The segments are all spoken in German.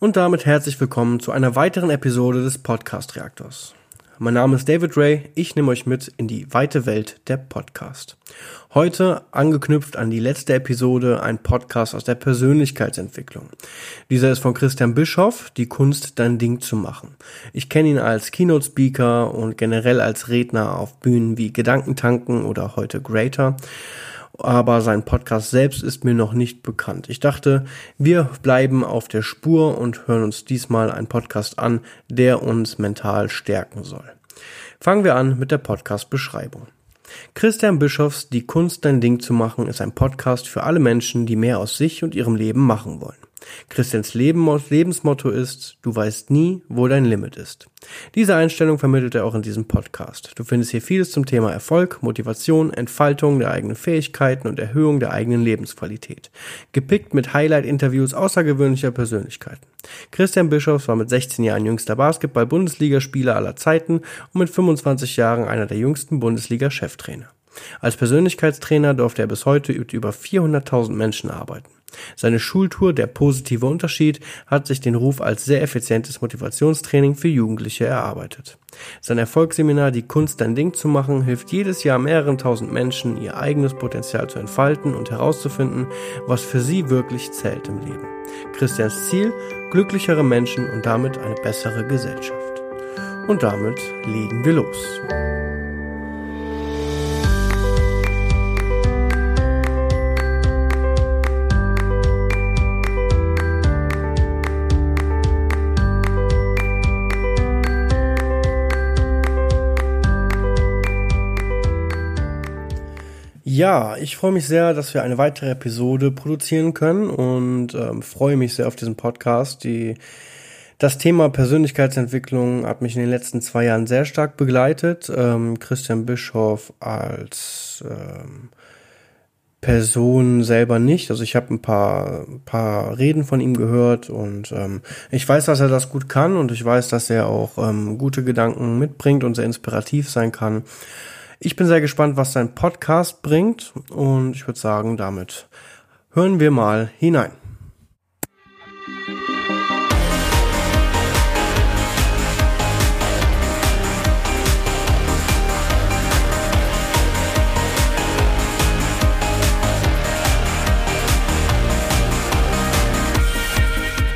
Und damit herzlich willkommen zu einer weiteren Episode des Podcast Reaktors. Mein Name ist David Ray, ich nehme euch mit in die weite Welt der Podcast. Heute angeknüpft an die letzte Episode ein Podcast aus der Persönlichkeitsentwicklung. Dieser ist von Christian Bischoff, die Kunst dein Ding zu machen. Ich kenne ihn als Keynote Speaker und generell als Redner auf Bühnen wie Gedankentanken oder heute Greater aber sein Podcast selbst ist mir noch nicht bekannt. Ich dachte, wir bleiben auf der Spur und hören uns diesmal einen Podcast an, der uns mental stärken soll. Fangen wir an mit der Podcast-Beschreibung. Christian Bischofs Die Kunst dein Ding zu machen ist ein Podcast für alle Menschen, die mehr aus sich und ihrem Leben machen wollen. Christians Leben, Lebensmotto ist, du weißt nie, wo dein Limit ist. Diese Einstellung vermittelt er auch in diesem Podcast. Du findest hier vieles zum Thema Erfolg, Motivation, Entfaltung der eigenen Fähigkeiten und Erhöhung der eigenen Lebensqualität. Gepickt mit Highlight-Interviews außergewöhnlicher Persönlichkeiten. Christian Bischofs war mit 16 Jahren jüngster Basketball-Bundesligaspieler aller Zeiten und mit 25 Jahren einer der jüngsten Bundesliga-Cheftrainer. Als Persönlichkeitstrainer durfte er bis heute mit über 400.000 Menschen arbeiten. Seine Schultour Der positive Unterschied hat sich den Ruf als sehr effizientes Motivationstraining für Jugendliche erarbeitet. Sein Erfolgsseminar Die Kunst dein Ding zu machen hilft jedes Jahr mehreren tausend Menschen, ihr eigenes Potenzial zu entfalten und herauszufinden, was für sie wirklich zählt im Leben. Christians Ziel, glücklichere Menschen und damit eine bessere Gesellschaft. Und damit legen wir los. Ja, ich freue mich sehr, dass wir eine weitere Episode produzieren können und ähm, freue mich sehr auf diesen Podcast. Die, das Thema Persönlichkeitsentwicklung hat mich in den letzten zwei Jahren sehr stark begleitet. Ähm, Christian Bischoff als ähm, Person selber nicht. Also ich habe ein paar, paar Reden von ihm gehört und ähm, ich weiß, dass er das gut kann und ich weiß, dass er auch ähm, gute Gedanken mitbringt und sehr inspirativ sein kann. Ich bin sehr gespannt, was sein Podcast bringt und ich würde sagen, damit hören wir mal hinein.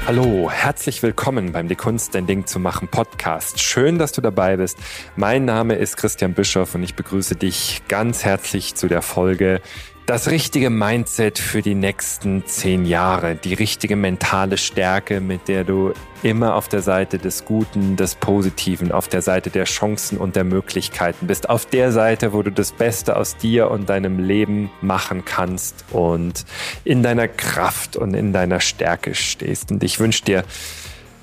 Hallo, herzlich willkommen beim Die Kunst, dein Ding zu machen Podcast. Schön, dass du dabei bist. Mein Name ist Christian Bischoff und ich begrüße dich ganz herzlich zu der Folge das richtige Mindset für die nächsten zehn Jahre, die richtige mentale Stärke, mit der du immer auf der Seite des Guten, des Positiven, auf der Seite der Chancen und der Möglichkeiten bist, auf der Seite, wo du das Beste aus dir und deinem Leben machen kannst und in deiner Kraft und in deiner Stärke stehst. Und ich wünsche dir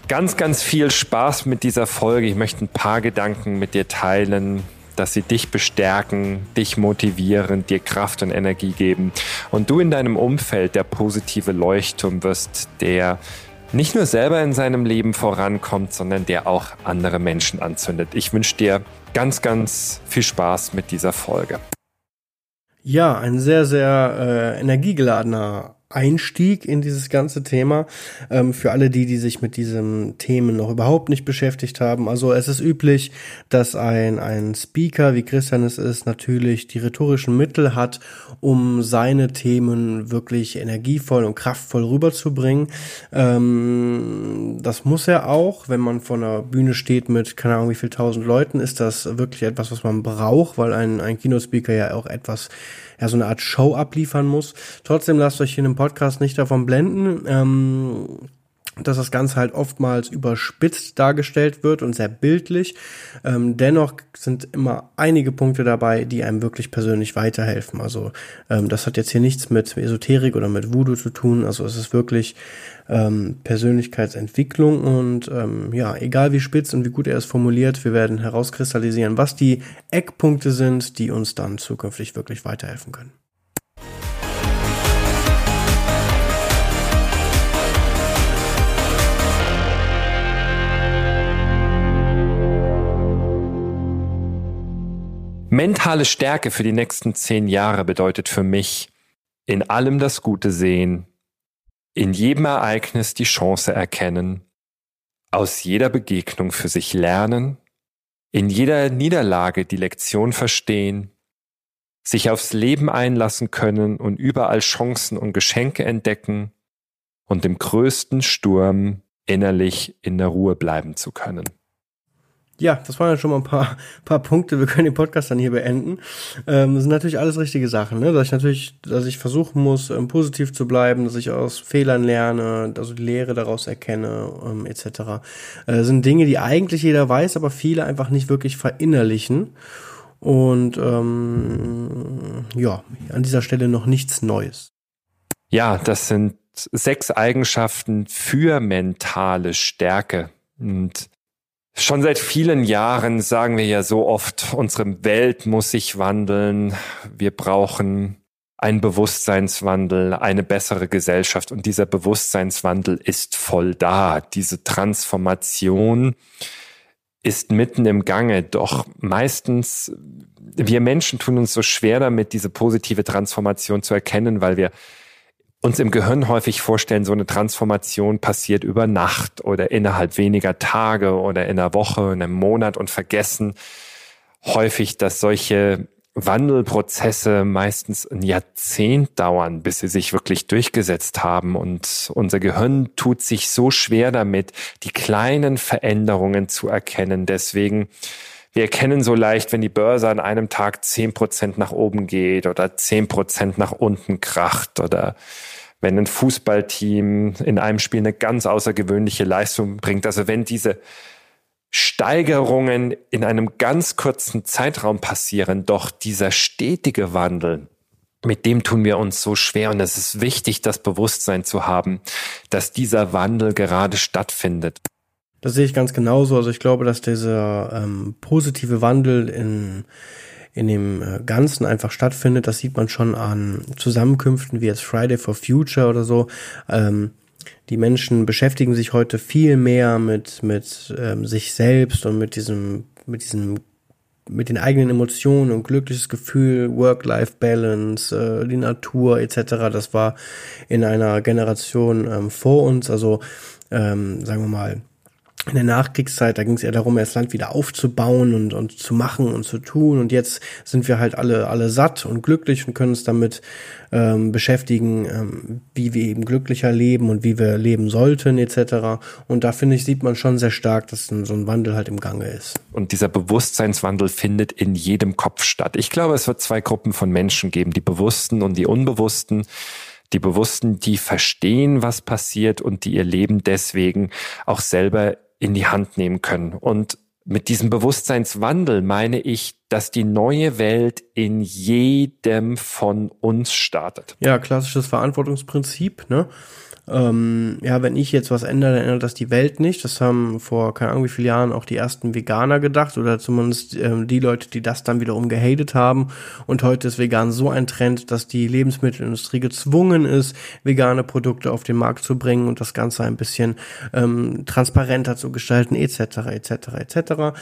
ganz, ganz viel Spaß mit dieser Folge. Ich möchte ein paar Gedanken mit dir teilen, dass sie dich bestärken, dich motivieren, dir Kraft und Energie geben und du in deinem Umfeld der positive Leuchtturm wirst, der nicht nur selber in seinem Leben vorankommt, sondern der auch andere Menschen anzündet. Ich wünsche dir ganz, ganz viel Spaß mit dieser Folge. Ja, ein sehr, sehr äh, energiegeladener Einstieg in dieses ganze Thema ähm, für alle die, die sich mit diesen Themen noch überhaupt nicht beschäftigt haben. Also es ist üblich, dass ein, ein Speaker, wie Christian es ist, natürlich die rhetorischen Mittel hat, um seine Themen wirklich energievoll und kraftvoll rüberzubringen. Ähm, das muss er auch, wenn man vor einer Bühne steht mit, keine Ahnung wie viel tausend Leuten, ist das wirklich etwas, was man braucht, weil ein, ein Keynote-Speaker ja auch etwas ja, so eine Art Show abliefern muss. Trotzdem lasst euch in einem Podcast nicht davon blenden. Ähm, dass das Ganze halt oftmals überspitzt dargestellt wird und sehr bildlich. Ähm, dennoch sind immer einige Punkte dabei, die einem wirklich persönlich weiterhelfen. Also ähm, das hat jetzt hier nichts mit Esoterik oder mit Voodoo zu tun. Also es ist wirklich ähm, Persönlichkeitsentwicklung und ähm, ja, egal wie spitz und wie gut er es formuliert, wir werden herauskristallisieren, was die Eckpunkte sind, die uns dann zukünftig wirklich weiterhelfen können. Mentale Stärke für die nächsten zehn Jahre bedeutet für mich, in allem das Gute sehen, in jedem Ereignis die Chance erkennen aus jeder Begegnung für sich lernen, in jeder Niederlage die Lektion verstehen, sich aufs Leben einlassen können und überall Chancen und Geschenke entdecken und im größten Sturm innerlich in der Ruhe bleiben zu können. Ja, das waren ja schon mal ein paar, paar Punkte. Wir können den Podcast dann hier beenden. Ähm, das sind natürlich alles richtige Sachen, ne? Dass ich natürlich, dass ich versuchen muss, ähm, positiv zu bleiben, dass ich aus Fehlern lerne, also die Lehre daraus erkenne, ähm, etc. Äh, sind Dinge, die eigentlich jeder weiß, aber viele einfach nicht wirklich verinnerlichen. Und ähm, ja, an dieser Stelle noch nichts Neues. Ja, das sind sechs Eigenschaften für mentale Stärke. Und Schon seit vielen Jahren sagen wir ja so oft, unsere Welt muss sich wandeln. Wir brauchen einen Bewusstseinswandel, eine bessere Gesellschaft. Und dieser Bewusstseinswandel ist voll da. Diese Transformation ist mitten im Gange. Doch meistens, wir Menschen tun uns so schwer damit, diese positive Transformation zu erkennen, weil wir uns im Gehirn häufig vorstellen, so eine Transformation passiert über Nacht oder innerhalb weniger Tage oder in einer Woche, in einem Monat und vergessen häufig, dass solche Wandelprozesse meistens ein Jahrzehnt dauern, bis sie sich wirklich durchgesetzt haben. Und unser Gehirn tut sich so schwer damit, die kleinen Veränderungen zu erkennen. Deswegen wir erkennen so leicht, wenn die Börse an einem Tag zehn Prozent nach oben geht oder zehn Prozent nach unten kracht oder wenn ein Fußballteam in einem Spiel eine ganz außergewöhnliche Leistung bringt. Also wenn diese Steigerungen in einem ganz kurzen Zeitraum passieren, doch dieser stetige Wandel, mit dem tun wir uns so schwer und es ist wichtig, das Bewusstsein zu haben, dass dieser Wandel gerade stattfindet. Das sehe ich ganz genauso. Also ich glaube, dass dieser ähm, positive Wandel in, in dem äh, Ganzen einfach stattfindet. Das sieht man schon an Zusammenkünften wie jetzt Friday for Future oder so. Ähm, die Menschen beschäftigen sich heute viel mehr mit, mit ähm, sich selbst und mit diesem, mit diesem mit den eigenen Emotionen und glückliches Gefühl, Work-Life-Balance, äh, die Natur etc. Das war in einer Generation ähm, vor uns, also ähm, sagen wir mal in der Nachkriegszeit, da ging es eher darum, das Land wieder aufzubauen und, und zu machen und zu tun. Und jetzt sind wir halt alle, alle satt und glücklich und können uns damit ähm, beschäftigen, ähm, wie wir eben glücklicher leben und wie wir leben sollten, etc. Und da finde ich, sieht man schon sehr stark, dass so ein Wandel halt im Gange ist. Und dieser Bewusstseinswandel findet in jedem Kopf statt. Ich glaube, es wird zwei Gruppen von Menschen geben, die Bewussten und die Unbewussten die Bewussten, die verstehen, was passiert und die ihr Leben deswegen auch selber in die Hand nehmen können. Und mit diesem Bewusstseinswandel meine ich, dass die neue Welt in jedem von uns startet. Ja, klassisches Verantwortungsprinzip, ne? Ähm, ja, wenn ich jetzt was ändere, dann ändert das die Welt nicht. Das haben vor keine Ahnung wie vielen Jahren auch die ersten Veganer gedacht oder zumindest ähm, die Leute, die das dann wiederum gehatet haben. Und heute ist vegan so ein Trend, dass die Lebensmittelindustrie gezwungen ist, vegane Produkte auf den Markt zu bringen und das Ganze ein bisschen ähm, transparenter zu gestalten, etc., etc., etc.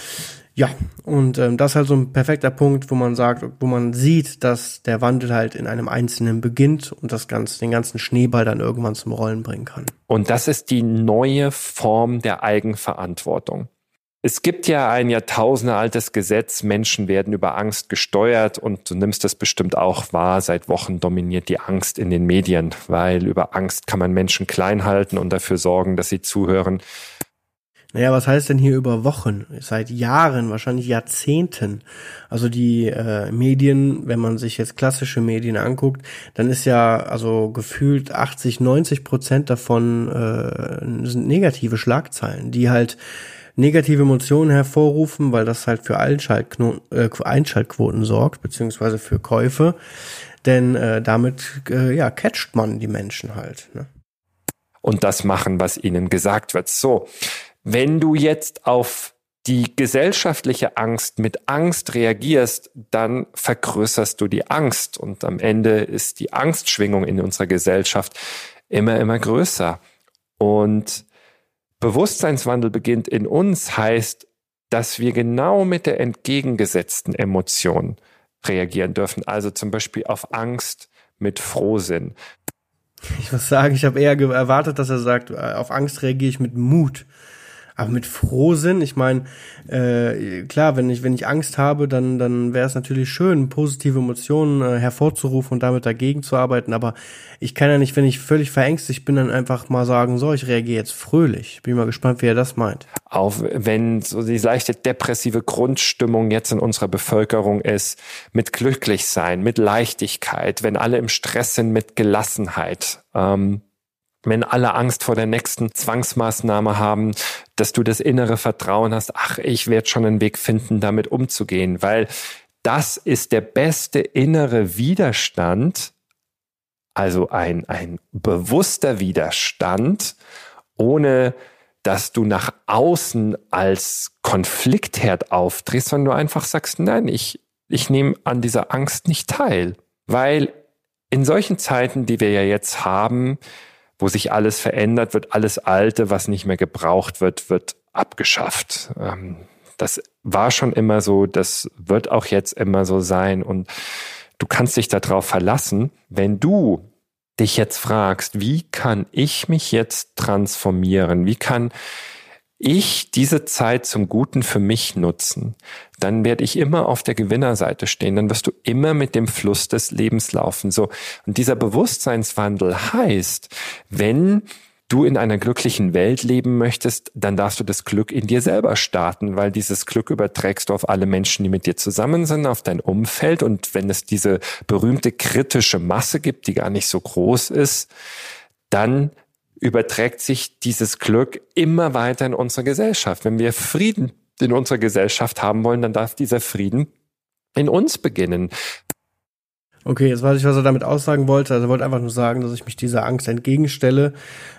Ja, und ähm, das ist halt so ein perfekter Punkt, wo man sagt, wo man sieht, dass der Wandel halt in einem Einzelnen beginnt und das Ganze, den ganzen Schneeball dann irgendwann zum Rollen bringen kann. Und das ist die neue Form der Eigenverantwortung. Es gibt ja ein jahrtausendealtes Gesetz, Menschen werden über Angst gesteuert und du nimmst das bestimmt auch wahr. Seit Wochen dominiert die Angst in den Medien, weil über Angst kann man Menschen klein halten und dafür sorgen, dass sie zuhören. Naja, was heißt denn hier über Wochen? Seit Jahren, wahrscheinlich Jahrzehnten. Also die äh, Medien, wenn man sich jetzt klassische Medien anguckt, dann ist ja also gefühlt 80, 90 Prozent davon äh, sind negative Schlagzeilen, die halt negative Emotionen hervorrufen, weil das halt für äh, Einschaltquoten sorgt, beziehungsweise für Käufe. Denn äh, damit äh, ja, catcht man die Menschen halt. Ne? Und das machen, was ihnen gesagt wird. So, wenn du jetzt auf die gesellschaftliche Angst mit Angst reagierst, dann vergrößerst du die Angst und am Ende ist die Angstschwingung in unserer Gesellschaft immer, immer größer. Und Bewusstseinswandel beginnt in uns heißt, dass wir genau mit der entgegengesetzten Emotion reagieren dürfen. Also zum Beispiel auf Angst mit Frohsinn. Ich muss sagen, ich habe eher erwartet, dass er sagt, auf Angst reagiere ich mit Mut. Aber mit Frohsinn, ich meine, äh, klar, wenn ich, wenn ich Angst habe, dann, dann wäre es natürlich schön, positive Emotionen äh, hervorzurufen und damit dagegen zu arbeiten. Aber ich kann ja nicht, wenn ich völlig verängstigt bin, dann einfach mal sagen, so, ich reagiere jetzt fröhlich. Bin mal gespannt, wie er das meint. Auch wenn so die leichte depressive Grundstimmung jetzt in unserer Bevölkerung ist, mit glücklich sein, mit Leichtigkeit, wenn alle im Stress sind, mit Gelassenheit. Ähm, wenn alle Angst vor der nächsten Zwangsmaßnahme haben, dass du das innere Vertrauen hast, ach, ich werde schon einen Weg finden, damit umzugehen, weil das ist der beste innere Widerstand, also ein, ein bewusster Widerstand, ohne dass du nach außen als Konfliktherd auftrittst, sondern du einfach sagst, nein, ich, ich nehme an dieser Angst nicht teil. Weil in solchen Zeiten, die wir ja jetzt haben, wo sich alles verändert, wird alles Alte, was nicht mehr gebraucht wird, wird abgeschafft. Ähm, das war schon immer so, das wird auch jetzt immer so sein und du kannst dich darauf verlassen, wenn du dich jetzt fragst, wie kann ich mich jetzt transformieren? Wie kann ich diese Zeit zum Guten für mich nutzen, dann werde ich immer auf der Gewinnerseite stehen, dann wirst du immer mit dem Fluss des Lebens laufen. So. Und dieser Bewusstseinswandel heißt, wenn du in einer glücklichen Welt leben möchtest, dann darfst du das Glück in dir selber starten, weil dieses Glück überträgst du auf alle Menschen, die mit dir zusammen sind, auf dein Umfeld. Und wenn es diese berühmte kritische Masse gibt, die gar nicht so groß ist, dann überträgt sich dieses Glück immer weiter in unsere Gesellschaft. Wenn wir Frieden in unserer Gesellschaft haben wollen, dann darf dieser Frieden in uns beginnen. Okay, jetzt weiß ich, was er damit aussagen wollte. Also er wollte einfach nur sagen, dass ich mich dieser Angst entgegenstelle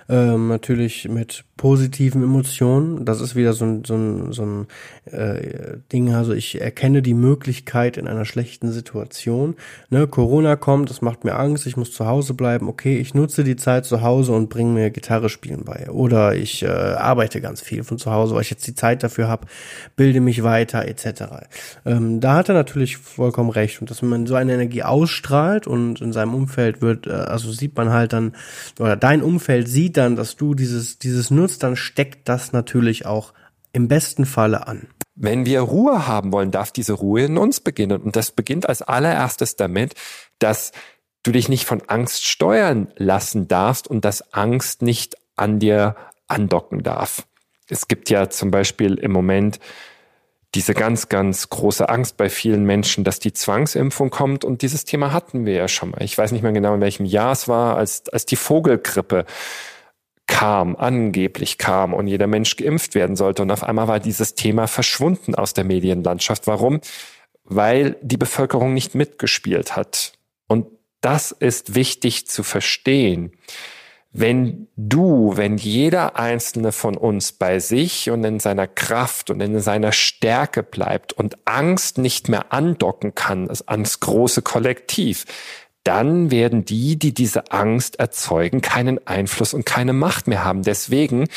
ähm, natürlich mit positiven Emotionen. Das ist wieder so ein, so ein, so ein äh, Ding. Also ich erkenne die Möglichkeit in einer schlechten Situation. Ne, Corona kommt, das macht mir Angst, ich muss zu Hause bleiben. Okay, ich nutze die Zeit zu Hause und bringe mir Gitarre spielen bei. Oder ich äh, arbeite ganz viel von zu Hause, weil ich jetzt die Zeit dafür habe, bilde mich weiter etc. Ähm, da hat er natürlich vollkommen recht. Und dass man so eine Energie ausstrahlt und in seinem Umfeld wird, äh, also sieht man halt dann, oder dein Umfeld sieht dann, dass du dieses, dieses nutzt, dann steckt das natürlich auch im besten Falle an. Wenn wir Ruhe haben wollen, darf diese Ruhe in uns beginnen. Und das beginnt als allererstes damit, dass du dich nicht von Angst steuern lassen darfst und dass Angst nicht an dir andocken darf. Es gibt ja zum Beispiel im Moment diese ganz, ganz große Angst bei vielen Menschen, dass die Zwangsimpfung kommt. Und dieses Thema hatten wir ja schon mal. Ich weiß nicht mehr genau, in welchem Jahr es war, als, als die Vogelgrippe kam, angeblich kam und jeder Mensch geimpft werden sollte. Und auf einmal war dieses Thema verschwunden aus der Medienlandschaft. Warum? Weil die Bevölkerung nicht mitgespielt hat. Und das ist wichtig zu verstehen. Wenn du, wenn jeder einzelne von uns bei sich und in seiner Kraft und in seiner Stärke bleibt und Angst nicht mehr andocken kann ans große Kollektiv, dann werden die, die diese Angst erzeugen, keinen Einfluss und keine Macht mehr haben. Deswegen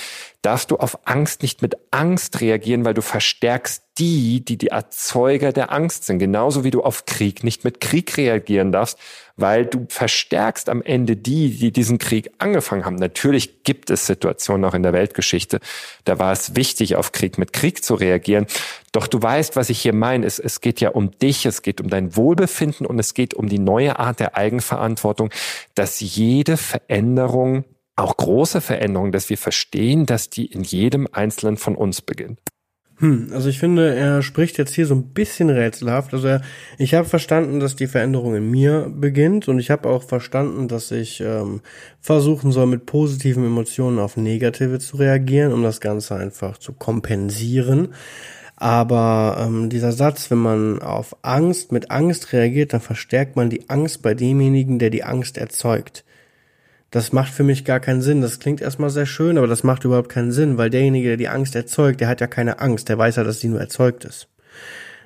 darfst du auf Angst nicht mit Angst reagieren, weil du verstärkst die, die die Erzeuger der Angst sind. Genauso wie du auf Krieg nicht mit Krieg reagieren darfst, weil du verstärkst am Ende die, die diesen Krieg angefangen haben. Natürlich gibt es Situationen auch in der Weltgeschichte, da war es wichtig, auf Krieg mit Krieg zu reagieren. Doch du weißt, was ich hier meine. Es, es geht ja um dich, es geht um dein Wohlbefinden und es geht um die neue Art der Eigenverantwortung, dass jede Veränderung auch große Veränderungen, dass wir verstehen, dass die in jedem Einzelnen von uns beginnt. Hm, also ich finde, er spricht jetzt hier so ein bisschen rätselhaft. Also er, ich habe verstanden, dass die Veränderung in mir beginnt und ich habe auch verstanden, dass ich ähm, versuchen soll, mit positiven Emotionen auf negative zu reagieren, um das Ganze einfach zu kompensieren. Aber ähm, dieser Satz, wenn man auf Angst mit Angst reagiert, dann verstärkt man die Angst bei demjenigen, der die Angst erzeugt das macht für mich gar keinen Sinn. Das klingt erstmal sehr schön, aber das macht überhaupt keinen Sinn, weil derjenige, der die Angst erzeugt, der hat ja keine Angst, der weiß ja, dass sie nur erzeugt ist.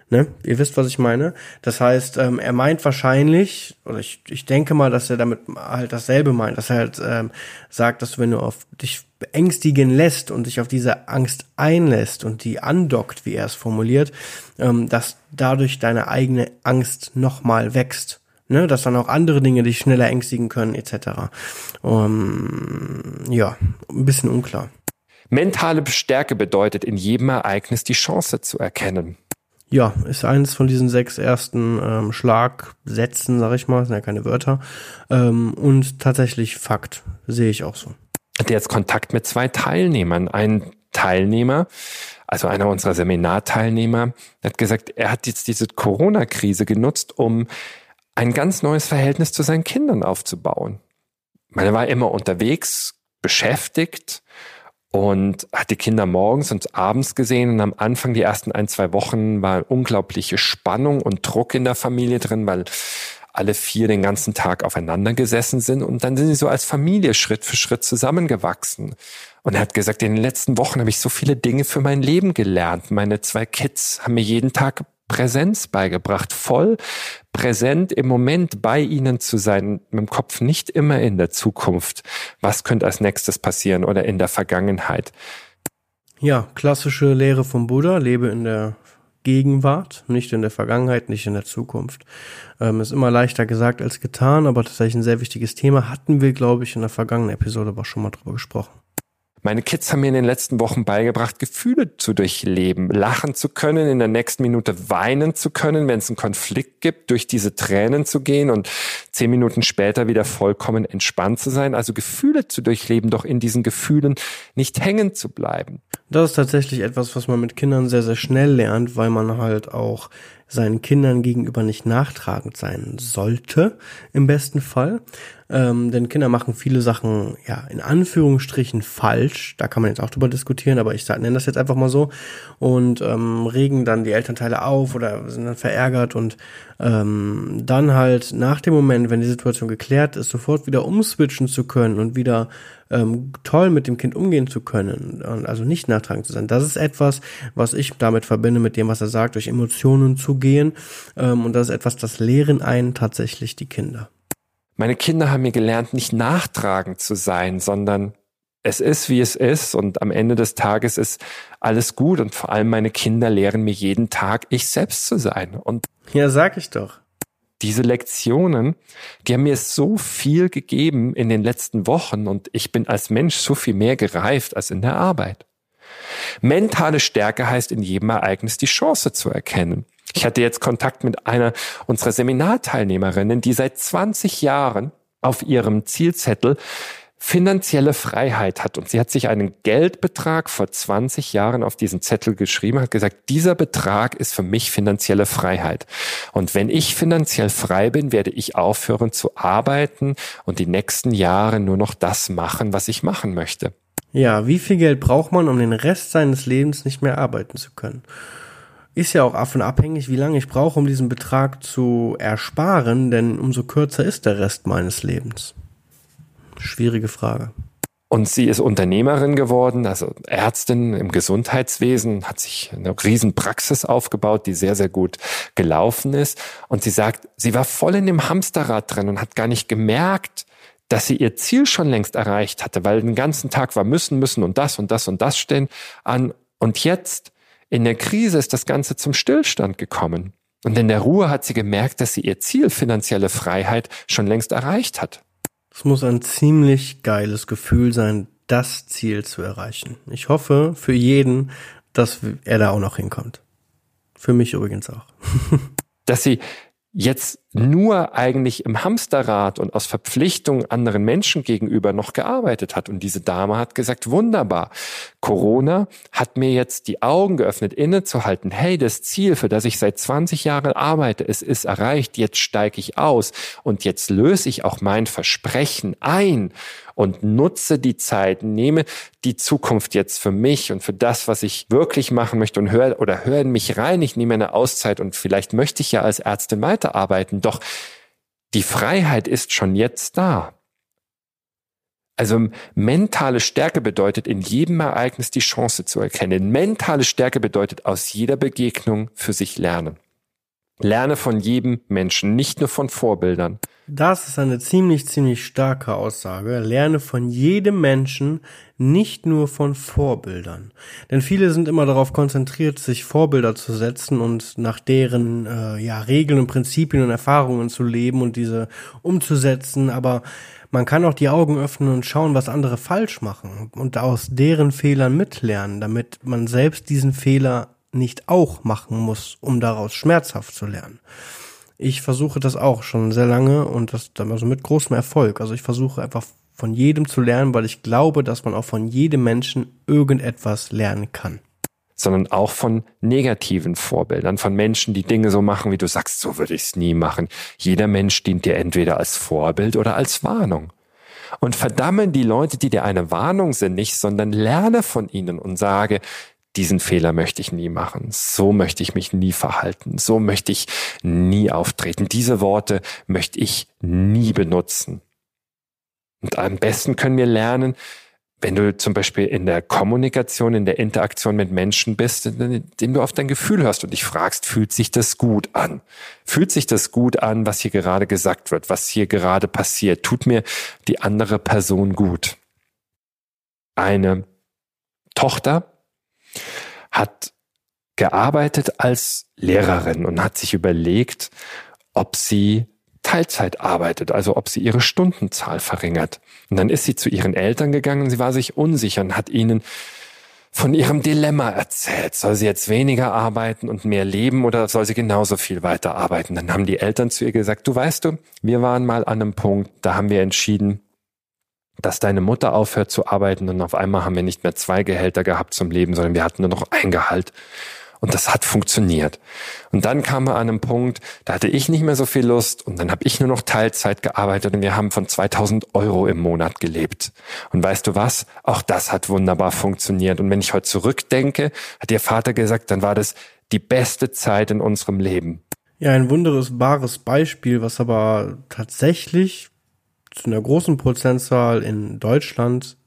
Ne? Ihr wisst, was ich meine. Das heißt, ähm, er meint wahrscheinlich, oder ich, ich denke mal, dass er damit halt dasselbe meint, dass er halt ähm, sagt, dass wenn du auf dich beängstigen lässt und dich auf diese Angst einlässt und die andockt, wie er es formuliert, ähm, dass dadurch deine eigene Angst nochmal wächst ne, dass dann auch andere Dinge dich schneller ängstigen können, etc. Um, ja, ein bisschen unklar. Mentale Stärke bedeutet in jedem Ereignis die Chance zu erkennen. Ja, ist eines von diesen sechs ersten ähm, Schlagsätzen, sag ich mal, sind ja keine Wörter. Ähm, und tatsächlich Fakt, sehe ich auch so. Hatte jetzt Kontakt mit zwei Teilnehmern. Ein Teilnehmer, also einer unserer Seminarteilnehmer, hat gesagt, er hat jetzt diese Corona-Krise genutzt, um ein ganz neues Verhältnis zu seinen Kindern aufzubauen. Man war immer unterwegs, beschäftigt und hat die Kinder morgens und abends gesehen und am Anfang die ersten ein, zwei Wochen war unglaubliche Spannung und Druck in der Familie drin, weil alle vier den ganzen Tag aufeinander gesessen sind und dann sind sie so als Familie Schritt für Schritt zusammengewachsen. Und er hat gesagt, in den letzten Wochen habe ich so viele Dinge für mein Leben gelernt. Meine zwei Kids haben mir jeden Tag Präsenz beigebracht, voll präsent im Moment bei ihnen zu sein, mit dem Kopf nicht immer in der Zukunft. Was könnte als nächstes passieren oder in der Vergangenheit? Ja, klassische Lehre vom Buddha, lebe in der Gegenwart, nicht in der Vergangenheit, nicht in der Zukunft. Ähm, ist immer leichter gesagt als getan, aber tatsächlich ein sehr wichtiges Thema. Hatten wir, glaube ich, in der vergangenen Episode aber schon mal drüber gesprochen. Meine Kids haben mir in den letzten Wochen beigebracht, Gefühle zu durchleben, lachen zu können, in der nächsten Minute weinen zu können, wenn es einen Konflikt gibt, durch diese Tränen zu gehen und zehn Minuten später wieder vollkommen entspannt zu sein. Also Gefühle zu durchleben, doch in diesen Gefühlen nicht hängen zu bleiben. Das ist tatsächlich etwas, was man mit Kindern sehr, sehr schnell lernt, weil man halt auch seinen Kindern gegenüber nicht nachtragend sein sollte, im besten Fall. Ähm, denn Kinder machen viele Sachen, ja, in Anführungsstrichen falsch. Da kann man jetzt auch drüber diskutieren, aber ich nenne das jetzt einfach mal so. Und ähm, regen dann die Elternteile auf oder sind dann verärgert und ähm, dann halt nach dem Moment, wenn die Situation geklärt ist, sofort wieder umswitchen zu können und wieder ähm, toll mit dem Kind umgehen zu können und also nicht nachtragend zu sein. Das ist etwas, was ich damit verbinde mit dem, was er sagt, durch Emotionen zu gehen. Ähm, und das ist etwas, das lehren einen tatsächlich die Kinder. Meine Kinder haben mir gelernt, nicht nachtragend zu sein, sondern es ist, wie es ist und am Ende des Tages ist alles gut und vor allem meine Kinder lehren mir jeden Tag, ich selbst zu sein. Und ja, sag ich doch. Diese Lektionen, die haben mir so viel gegeben in den letzten Wochen und ich bin als Mensch so viel mehr gereift als in der Arbeit. Mentale Stärke heißt in jedem Ereignis die Chance zu erkennen. Ich hatte jetzt Kontakt mit einer unserer Seminarteilnehmerinnen, die seit 20 Jahren auf ihrem Zielzettel finanzielle Freiheit hat. Und sie hat sich einen Geldbetrag vor 20 Jahren auf diesen Zettel geschrieben, hat gesagt, dieser Betrag ist für mich finanzielle Freiheit. Und wenn ich finanziell frei bin, werde ich aufhören zu arbeiten und die nächsten Jahre nur noch das machen, was ich machen möchte. Ja, wie viel Geld braucht man, um den Rest seines Lebens nicht mehr arbeiten zu können? Ist ja auch davon abhängig, wie lange ich brauche, um diesen Betrag zu ersparen, denn umso kürzer ist der Rest meines Lebens. Schwierige Frage. Und sie ist Unternehmerin geworden, also Ärztin im Gesundheitswesen, hat sich eine riesen Praxis aufgebaut, die sehr, sehr gut gelaufen ist. Und sie sagt, sie war voll in dem Hamsterrad drin und hat gar nicht gemerkt, dass sie ihr Ziel schon längst erreicht hatte, weil den ganzen Tag war müssen, müssen und das und das und das stehen an. Und jetzt in der Krise ist das Ganze zum Stillstand gekommen. Und in der Ruhe hat sie gemerkt, dass sie ihr Ziel finanzielle Freiheit schon längst erreicht hat. Es muss ein ziemlich geiles Gefühl sein, das Ziel zu erreichen. Ich hoffe für jeden, dass er da auch noch hinkommt. Für mich übrigens auch. dass sie jetzt nur eigentlich im Hamsterrad und aus Verpflichtung anderen Menschen gegenüber noch gearbeitet hat. Und diese Dame hat gesagt, wunderbar, Corona hat mir jetzt die Augen geöffnet, innezuhalten. Hey, das Ziel, für das ich seit 20 Jahren arbeite, es ist erreicht, jetzt steige ich aus und jetzt löse ich auch mein Versprechen ein und nutze die Zeit, nehme die Zukunft jetzt für mich und für das, was ich wirklich machen möchte und höre oder höre in mich rein. Ich nehme eine Auszeit und vielleicht möchte ich ja als Ärztin weiterarbeiten. Doch die Freiheit ist schon jetzt da. Also mentale Stärke bedeutet in jedem Ereignis die Chance zu erkennen. Mentale Stärke bedeutet aus jeder Begegnung für sich lernen. Lerne von jedem Menschen, nicht nur von Vorbildern. Das ist eine ziemlich, ziemlich starke Aussage. Lerne von jedem Menschen, nicht nur von Vorbildern. Denn viele sind immer darauf konzentriert, sich Vorbilder zu setzen und nach deren äh, ja, Regeln und Prinzipien und Erfahrungen zu leben und diese umzusetzen. Aber man kann auch die Augen öffnen und schauen, was andere falsch machen und aus deren Fehlern mitlernen, damit man selbst diesen Fehler nicht auch machen muss, um daraus schmerzhaft zu lernen. Ich versuche das auch schon sehr lange und das also mit großem Erfolg. Also ich versuche einfach von jedem zu lernen, weil ich glaube, dass man auch von jedem Menschen irgendetwas lernen kann. Sondern auch von negativen Vorbildern, von Menschen, die Dinge so machen, wie du sagst, so würde ich es nie machen. Jeder Mensch dient dir entweder als Vorbild oder als Warnung. Und verdammen die Leute, die dir eine Warnung sind, nicht, sondern lerne von ihnen und sage, diesen Fehler möchte ich nie machen. So möchte ich mich nie verhalten. So möchte ich nie auftreten. Diese Worte möchte ich nie benutzen. Und am besten können wir lernen, wenn du zum Beispiel in der Kommunikation, in der Interaktion mit Menschen bist, indem du auf dein Gefühl hörst und dich fragst, fühlt sich das gut an? Fühlt sich das gut an, was hier gerade gesagt wird, was hier gerade passiert? Tut mir die andere Person gut? Eine Tochter hat gearbeitet als Lehrerin und hat sich überlegt, ob sie Teilzeit arbeitet, also ob sie ihre Stundenzahl verringert. Und dann ist sie zu ihren Eltern gegangen, sie war sich unsicher und hat ihnen von ihrem Dilemma erzählt. Soll sie jetzt weniger arbeiten und mehr leben oder soll sie genauso viel weiter arbeiten? Dann haben die Eltern zu ihr gesagt, du weißt du, wir waren mal an einem Punkt, da haben wir entschieden, dass deine Mutter aufhört zu arbeiten und auf einmal haben wir nicht mehr zwei Gehälter gehabt zum Leben, sondern wir hatten nur noch ein Gehalt. Und das hat funktioniert. Und dann kam er an einem Punkt, da hatte ich nicht mehr so viel Lust und dann habe ich nur noch Teilzeit gearbeitet und wir haben von 2000 Euro im Monat gelebt. Und weißt du was? Auch das hat wunderbar funktioniert. Und wenn ich heute zurückdenke, hat ihr Vater gesagt, dann war das die beste Zeit in unserem Leben. Ja, ein wunderbares Beispiel, was aber tatsächlich zu einer großen Prozentzahl in Deutschland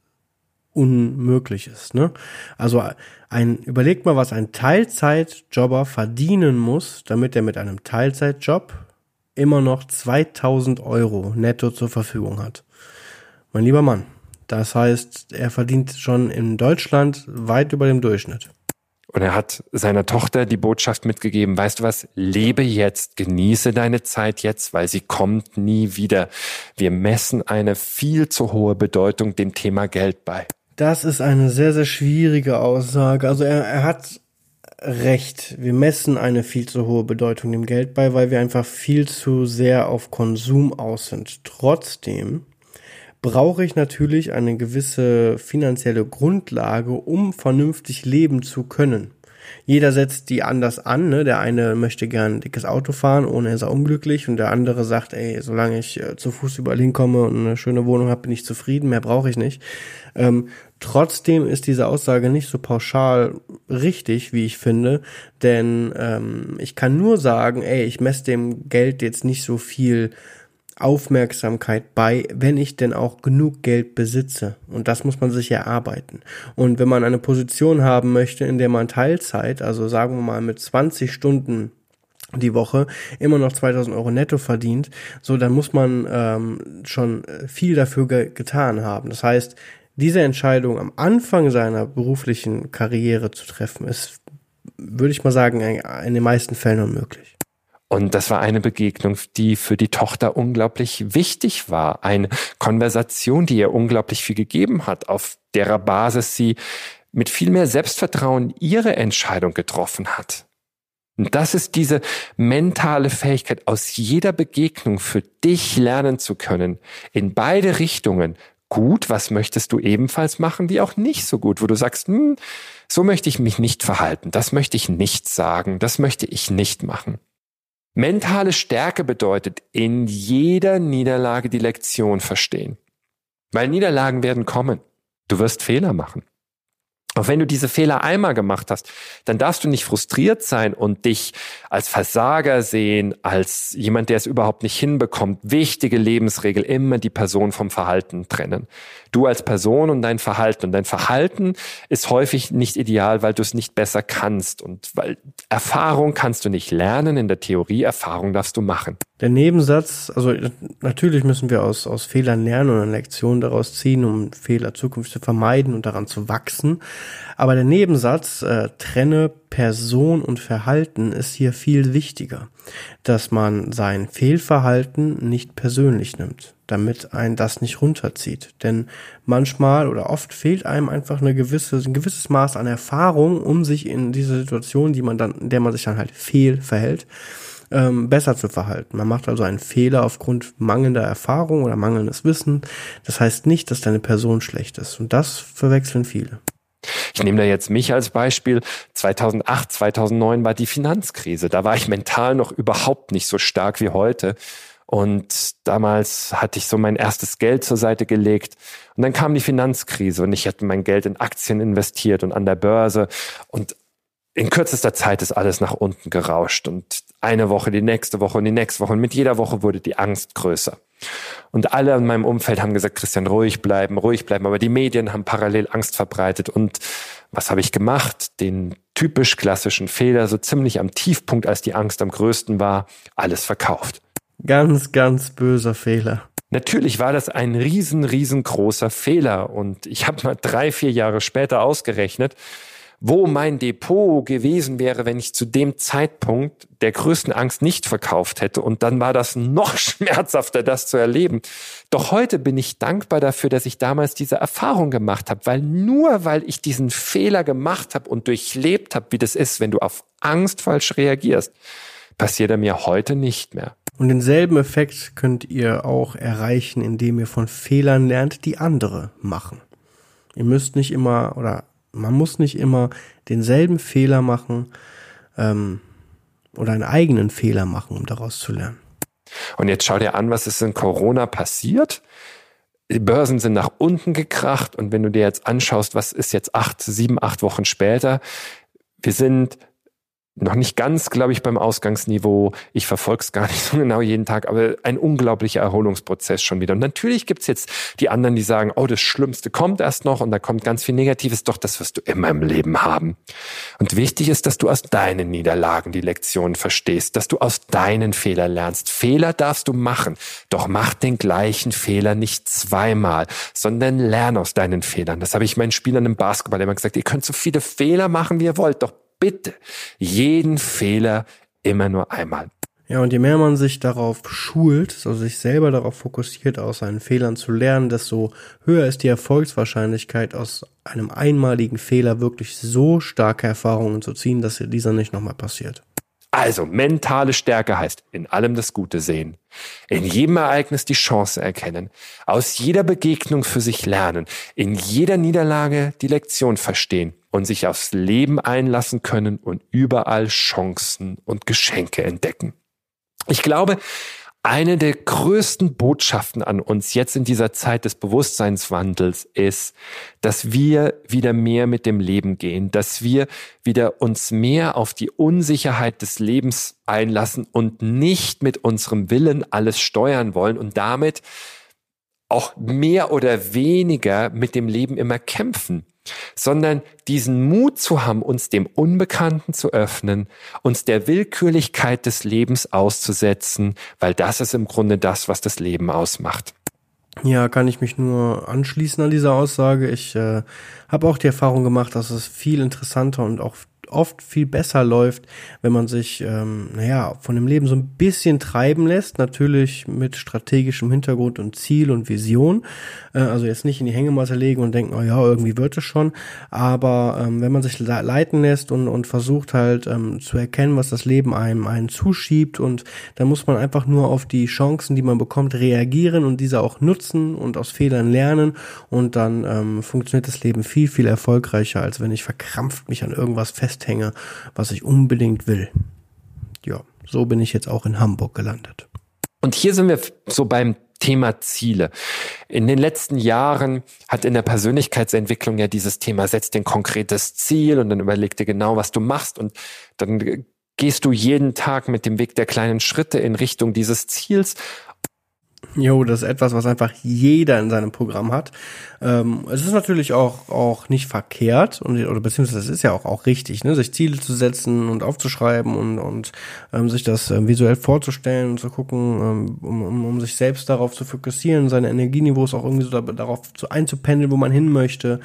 unmöglich ist. Ne? Also ein, überlegt mal, was ein Teilzeitjobber verdienen muss, damit er mit einem Teilzeitjob immer noch 2000 Euro netto zur Verfügung hat. Mein lieber Mann, das heißt, er verdient schon in Deutschland weit über dem Durchschnitt. Und er hat seiner Tochter die Botschaft mitgegeben, weißt du was, lebe jetzt, genieße deine Zeit jetzt, weil sie kommt nie wieder. Wir messen eine viel zu hohe Bedeutung dem Thema Geld bei. Das ist eine sehr, sehr schwierige Aussage. Also er, er hat recht. Wir messen eine viel zu hohe Bedeutung dem Geld bei, weil wir einfach viel zu sehr auf Konsum aus sind. Trotzdem brauche ich natürlich eine gewisse finanzielle Grundlage, um vernünftig leben zu können. Jeder setzt die anders an. Ne? Der eine möchte gern ein dickes Auto fahren, ohne ist er unglücklich. Und der andere sagt, ey, solange ich äh, zu Fuß überall hinkomme und eine schöne Wohnung habe, bin ich zufrieden, mehr brauche ich nicht. Ähm, trotzdem ist diese Aussage nicht so pauschal richtig, wie ich finde. Denn ähm, ich kann nur sagen, ey, ich messe dem Geld jetzt nicht so viel Aufmerksamkeit bei, wenn ich denn auch genug Geld besitze. Und das muss man sich erarbeiten. Und wenn man eine Position haben möchte, in der man Teilzeit, also sagen wir mal mit 20 Stunden die Woche immer noch 2000 Euro netto verdient, so dann muss man ähm, schon viel dafür ge getan haben. Das heißt, diese Entscheidung am Anfang seiner beruflichen Karriere zu treffen, ist, würde ich mal sagen, in den meisten Fällen unmöglich. Und das war eine Begegnung, die für die Tochter unglaublich wichtig war. Eine Konversation, die ihr unglaublich viel gegeben hat, auf derer Basis sie mit viel mehr Selbstvertrauen ihre Entscheidung getroffen hat. Und das ist diese mentale Fähigkeit, aus jeder Begegnung für dich lernen zu können, in beide Richtungen. Gut, was möchtest du ebenfalls machen, wie auch nicht so gut, wo du sagst, hm, so möchte ich mich nicht verhalten, das möchte ich nicht sagen, das möchte ich nicht machen. Mentale Stärke bedeutet, in jeder Niederlage die Lektion verstehen. Weil Niederlagen werden kommen. Du wirst Fehler machen. auch wenn du diese Fehler einmal gemacht hast, dann darfst du nicht frustriert sein und dich als Versager sehen, als jemand, der es überhaupt nicht hinbekommt. Wichtige Lebensregel, immer die Person vom Verhalten trennen. Du als Person und dein Verhalten. Und dein Verhalten ist häufig nicht ideal, weil du es nicht besser kannst. Und weil Erfahrung kannst du nicht lernen in der Theorie, Erfahrung darfst du machen. Der Nebensatz, also natürlich müssen wir aus, aus Fehlern lernen und eine Lektion daraus ziehen, um Fehler zukünftig zu vermeiden und daran zu wachsen. Aber der Nebensatz, äh, trenne Person und Verhalten, ist hier viel wichtiger, dass man sein Fehlverhalten nicht persönlich nimmt, damit ein das nicht runterzieht. Denn manchmal oder oft fehlt einem einfach eine gewisse, ein gewisses Maß an Erfahrung, um sich in dieser Situation, die man dann, in der man sich dann halt fehl verhält, ähm, besser zu verhalten. Man macht also einen Fehler aufgrund mangelnder Erfahrung oder mangelndes Wissen. Das heißt nicht, dass deine Person schlecht ist. Und das verwechseln viele. Ich nehme da jetzt mich als Beispiel. 2008, 2009 war die Finanzkrise. Da war ich mental noch überhaupt nicht so stark wie heute. Und damals hatte ich so mein erstes Geld zur Seite gelegt. Und dann kam die Finanzkrise und ich hatte mein Geld in Aktien investiert und an der Börse. Und in kürzester Zeit ist alles nach unten gerauscht und eine Woche, die nächste Woche und die nächste Woche und mit jeder Woche wurde die Angst größer. Und alle in meinem Umfeld haben gesagt, Christian, ruhig bleiben, ruhig bleiben, aber die Medien haben parallel Angst verbreitet und was habe ich gemacht? Den typisch klassischen Fehler, so ziemlich am Tiefpunkt, als die Angst am größten war, alles verkauft. Ganz, ganz böser Fehler. Natürlich war das ein riesen, riesengroßer Fehler und ich habe mal drei, vier Jahre später ausgerechnet, wo mein Depot gewesen wäre, wenn ich zu dem Zeitpunkt der größten Angst nicht verkauft hätte. Und dann war das noch schmerzhafter, das zu erleben. Doch heute bin ich dankbar dafür, dass ich damals diese Erfahrung gemacht habe, weil nur weil ich diesen Fehler gemacht habe und durchlebt habe, wie das ist, wenn du auf Angst falsch reagierst, passiert er mir heute nicht mehr. Und denselben Effekt könnt ihr auch erreichen, indem ihr von Fehlern lernt, die andere machen. Ihr müsst nicht immer oder man muss nicht immer denselben Fehler machen ähm, oder einen eigenen Fehler machen, um daraus zu lernen. Und jetzt schau dir an, was ist in Corona passiert. Die Börsen sind nach unten gekracht und wenn du dir jetzt anschaust, was ist jetzt acht, sieben, acht Wochen später, wir sind noch nicht ganz, glaube ich, beim Ausgangsniveau. Ich verfolge es gar nicht so genau jeden Tag, aber ein unglaublicher Erholungsprozess schon wieder. Und natürlich gibt's jetzt die anderen, die sagen, oh, das Schlimmste kommt erst noch und da kommt ganz viel Negatives. Doch, das wirst du immer im Leben haben. Und wichtig ist, dass du aus deinen Niederlagen die Lektionen verstehst, dass du aus deinen Fehlern lernst. Fehler darfst du machen, doch mach den gleichen Fehler nicht zweimal, sondern lern aus deinen Fehlern. Das habe ich meinen Spielern im Basketball immer gesagt. Ihr könnt so viele Fehler machen, wie ihr wollt, doch bitte jeden Fehler immer nur einmal. Ja, und je mehr man sich darauf schult, also sich selber darauf fokussiert, aus seinen Fehlern zu lernen, desto höher ist die Erfolgswahrscheinlichkeit, aus einem einmaligen Fehler wirklich so starke Erfahrungen zu ziehen, dass dieser nicht nochmal passiert. Also, mentale Stärke heißt, in allem das Gute sehen, in jedem Ereignis die Chance erkennen, aus jeder Begegnung für sich lernen, in jeder Niederlage die Lektion verstehen und sich aufs Leben einlassen können und überall Chancen und Geschenke entdecken. Ich glaube, eine der größten Botschaften an uns jetzt in dieser Zeit des Bewusstseinswandels ist, dass wir wieder mehr mit dem Leben gehen, dass wir wieder uns mehr auf die Unsicherheit des Lebens einlassen und nicht mit unserem Willen alles steuern wollen und damit auch mehr oder weniger mit dem Leben immer kämpfen sondern diesen Mut zu haben, uns dem Unbekannten zu öffnen, uns der Willkürlichkeit des Lebens auszusetzen, weil das ist im Grunde das, was das Leben ausmacht. Ja, kann ich mich nur anschließen an diese Aussage. Ich äh, habe auch die Erfahrung gemacht, dass es viel interessanter und auch oft viel besser läuft, wenn man sich, ähm, naja, von dem Leben so ein bisschen treiben lässt, natürlich mit strategischem Hintergrund und Ziel und Vision. Äh, also jetzt nicht in die Hängematte legen und denken, oh ja, irgendwie wird es schon. Aber ähm, wenn man sich leiten lässt und, und versucht halt ähm, zu erkennen, was das Leben einem, einen zuschiebt und dann muss man einfach nur auf die Chancen, die man bekommt, reagieren und diese auch nutzen und aus Fehlern lernen und dann ähm, funktioniert das Leben viel, viel erfolgreicher, als wenn ich verkrampft mich an irgendwas fest festhänge, was ich unbedingt will. Ja, so bin ich jetzt auch in Hamburg gelandet. Und hier sind wir so beim Thema Ziele. In den letzten Jahren hat in der Persönlichkeitsentwicklung ja dieses Thema, setzt ein konkretes Ziel und dann überleg dir genau, was du machst und dann gehst du jeden Tag mit dem Weg der kleinen Schritte in Richtung dieses Ziels Jo, das ist etwas, was einfach jeder in seinem Programm hat. Ähm, es ist natürlich auch, auch nicht verkehrt, und, oder beziehungsweise es ist ja auch, auch richtig, ne, sich Ziele zu setzen und aufzuschreiben und, und ähm, sich das ähm, visuell vorzustellen und zu gucken, ähm, um, um, um sich selbst darauf zu fokussieren, seine Energieniveaus auch irgendwie so da, darauf zu einzupendeln, wo man hin möchte.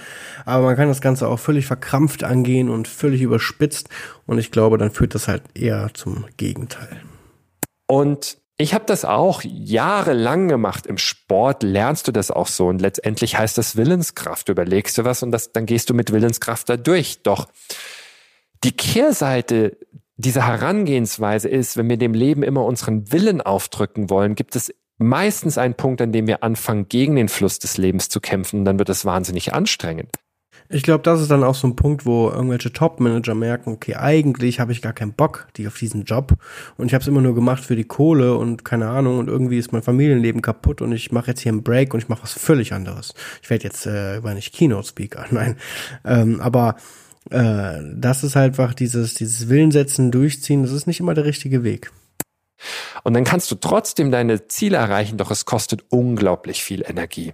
Aber man kann das Ganze auch völlig verkrampft angehen und völlig überspitzt. Und ich glaube, dann führt das halt eher zum Gegenteil. Und ich habe das auch jahrelang gemacht. Im Sport lernst du das auch so und letztendlich heißt das Willenskraft. Du überlegst du was und das, dann gehst du mit Willenskraft da durch. Doch die Kehrseite dieser Herangehensweise ist, wenn wir dem Leben immer unseren Willen aufdrücken wollen, gibt es meistens einen Punkt, an dem wir anfangen, gegen den Fluss des Lebens zu kämpfen. Und dann wird es wahnsinnig anstrengend. Ich glaube, das ist dann auch so ein Punkt, wo irgendwelche Top-Manager merken, okay, eigentlich habe ich gar keinen Bock die auf diesen Job und ich habe es immer nur gemacht für die Kohle und keine Ahnung und irgendwie ist mein Familienleben kaputt und ich mache jetzt hier einen Break und ich mache was völlig anderes. Ich werde jetzt äh, über nicht Keynote-Speaker, nein, ähm, aber äh, das ist halt einfach dieses dieses Willensetzen, durchziehen. Das ist nicht immer der richtige Weg. Und dann kannst du trotzdem deine Ziele erreichen, doch es kostet unglaublich viel Energie.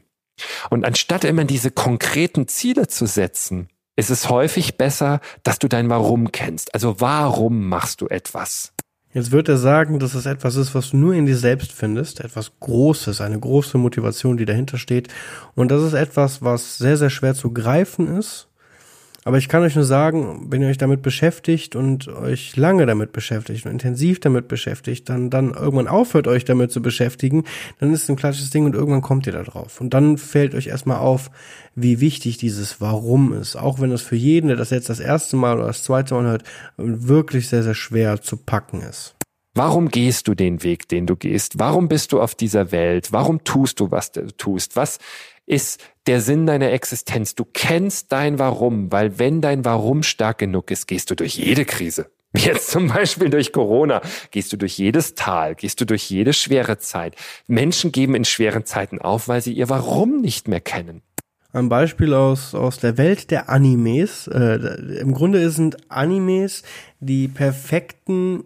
Und anstatt immer diese konkreten Ziele zu setzen, ist es häufig besser, dass du dein Warum kennst. Also warum machst du etwas? Jetzt wird er sagen, dass es etwas ist, was du nur in dir selbst findest, etwas Großes, eine große Motivation, die dahinter steht. Und das ist etwas, was sehr, sehr schwer zu greifen ist aber ich kann euch nur sagen, wenn ihr euch damit beschäftigt und euch lange damit beschäftigt und intensiv damit beschäftigt, dann, dann irgendwann aufhört euch damit zu beschäftigen, dann ist es ein klassisches Ding und irgendwann kommt ihr da drauf. Und dann fällt euch erstmal auf, wie wichtig dieses Warum ist. Auch wenn es für jeden, der das jetzt das erste Mal oder das zweite Mal hört, wirklich sehr, sehr schwer zu packen ist. Warum gehst du den Weg, den du gehst? Warum bist du auf dieser Welt? Warum tust du, was du tust? Was ist der Sinn deiner Existenz. Du kennst dein Warum, weil wenn dein Warum stark genug ist, gehst du durch jede Krise. Jetzt zum Beispiel durch Corona gehst du durch jedes Tal, gehst du durch jede schwere Zeit. Menschen geben in schweren Zeiten auf, weil sie ihr Warum nicht mehr kennen. Ein Beispiel aus, aus der Welt der Animes. Äh, Im Grunde sind Animes die perfekten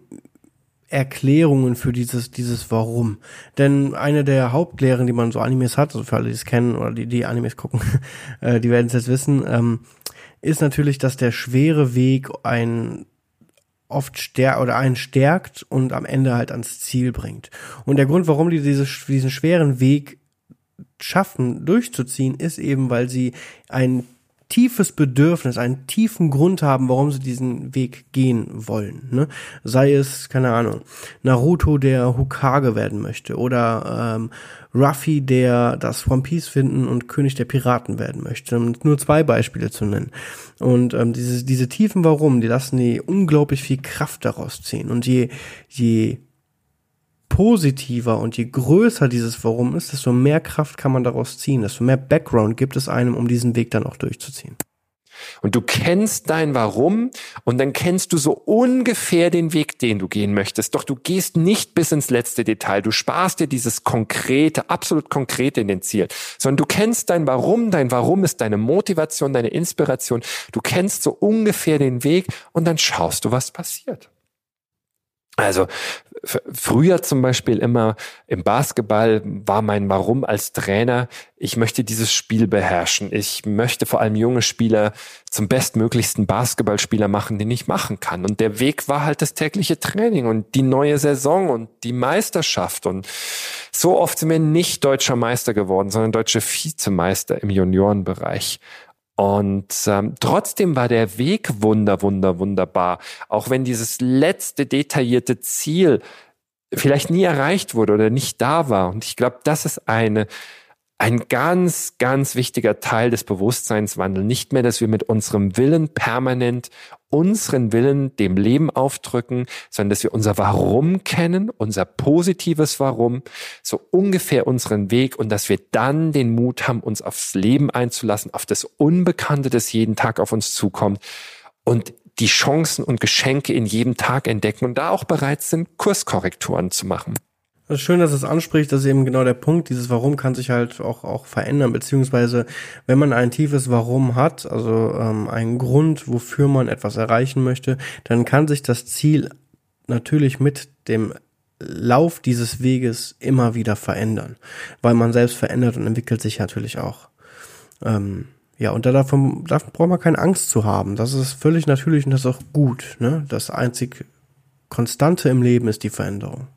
Erklärungen für dieses, dieses Warum. Denn eine der Hauptlehren, die man so Animes hat, also für alle, die es kennen oder die, die Animes gucken, äh, die werden es jetzt wissen, ähm, ist natürlich, dass der schwere Weg ein oft stärkt oder einen stärkt und am Ende halt ans Ziel bringt. Und der Grund, warum die diese, diesen schweren Weg schaffen, durchzuziehen, ist eben, weil sie einen tiefes Bedürfnis, einen tiefen Grund haben, warum sie diesen Weg gehen wollen. Ne? Sei es, keine Ahnung, Naruto, der Hokage werden möchte oder ähm, Ruffy, der das One Piece finden und König der Piraten werden möchte. Um nur zwei Beispiele zu nennen. Und ähm, diese, diese tiefen Warum, die lassen die unglaublich viel Kraft daraus ziehen. Und je, je positiver und je größer dieses Warum ist, desto mehr Kraft kann man daraus ziehen, desto mehr Background gibt es einem, um diesen Weg dann auch durchzuziehen. Und du kennst dein Warum und dann kennst du so ungefähr den Weg, den du gehen möchtest. Doch du gehst nicht bis ins letzte Detail. Du sparst dir dieses konkrete, absolut konkrete in den Ziel, sondern du kennst dein Warum. Dein Warum ist deine Motivation, deine Inspiration. Du kennst so ungefähr den Weg und dann schaust du, was passiert. Also früher zum Beispiel immer im Basketball war mein Warum als Trainer, ich möchte dieses Spiel beherrschen. Ich möchte vor allem junge Spieler zum bestmöglichsten Basketballspieler machen, den ich machen kann. Und der Weg war halt das tägliche Training und die neue Saison und die Meisterschaft. Und so oft sind wir nicht deutscher Meister geworden, sondern deutsche Vizemeister im Juniorenbereich. Und ähm, trotzdem war der Weg wunder, wunder, wunderbar. Auch wenn dieses letzte detaillierte Ziel vielleicht nie erreicht wurde oder nicht da war. Und ich glaube, das ist eine ein ganz, ganz wichtiger Teil des Bewusstseinswandels. Nicht mehr, dass wir mit unserem Willen permanent unseren Willen dem Leben aufdrücken, sondern dass wir unser Warum kennen, unser positives Warum, so ungefähr unseren Weg und dass wir dann den Mut haben, uns aufs Leben einzulassen, auf das Unbekannte, das jeden Tag auf uns zukommt und die Chancen und Geschenke in jedem Tag entdecken und da auch bereit sind, Kurskorrekturen zu machen. Es ist schön, dass es anspricht, das ist eben genau der Punkt. Dieses Warum kann sich halt auch, auch verändern, beziehungsweise wenn man ein tiefes Warum hat, also ähm, einen Grund, wofür man etwas erreichen möchte, dann kann sich das Ziel natürlich mit dem Lauf dieses Weges immer wieder verändern, weil man selbst verändert und entwickelt sich natürlich auch. Ähm, ja, und da davon, davon braucht man keine Angst zu haben. Das ist völlig natürlich und das ist auch gut. Ne? Das einzig Konstante im Leben ist die Veränderung.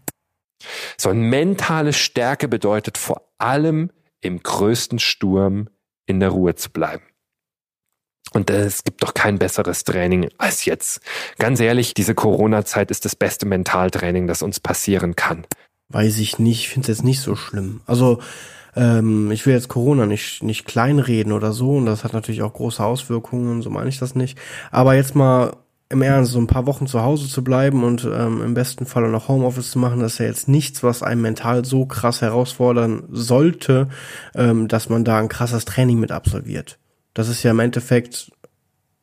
So eine mentale Stärke bedeutet vor allem im größten Sturm in der Ruhe zu bleiben. Und es gibt doch kein besseres Training als jetzt. Ganz ehrlich, diese Corona-Zeit ist das beste Mentaltraining, das uns passieren kann. Weiß ich nicht, ich finde es jetzt nicht so schlimm. Also ähm, ich will jetzt Corona nicht, nicht kleinreden oder so und das hat natürlich auch große Auswirkungen, so meine ich das nicht. Aber jetzt mal im Ernst, so ein paar Wochen zu Hause zu bleiben und ähm, im besten Fall noch Homeoffice zu machen, das ist ja jetzt nichts, was einem mental so krass herausfordern sollte, ähm, dass man da ein krasses Training mit absolviert. Das ist ja im Endeffekt,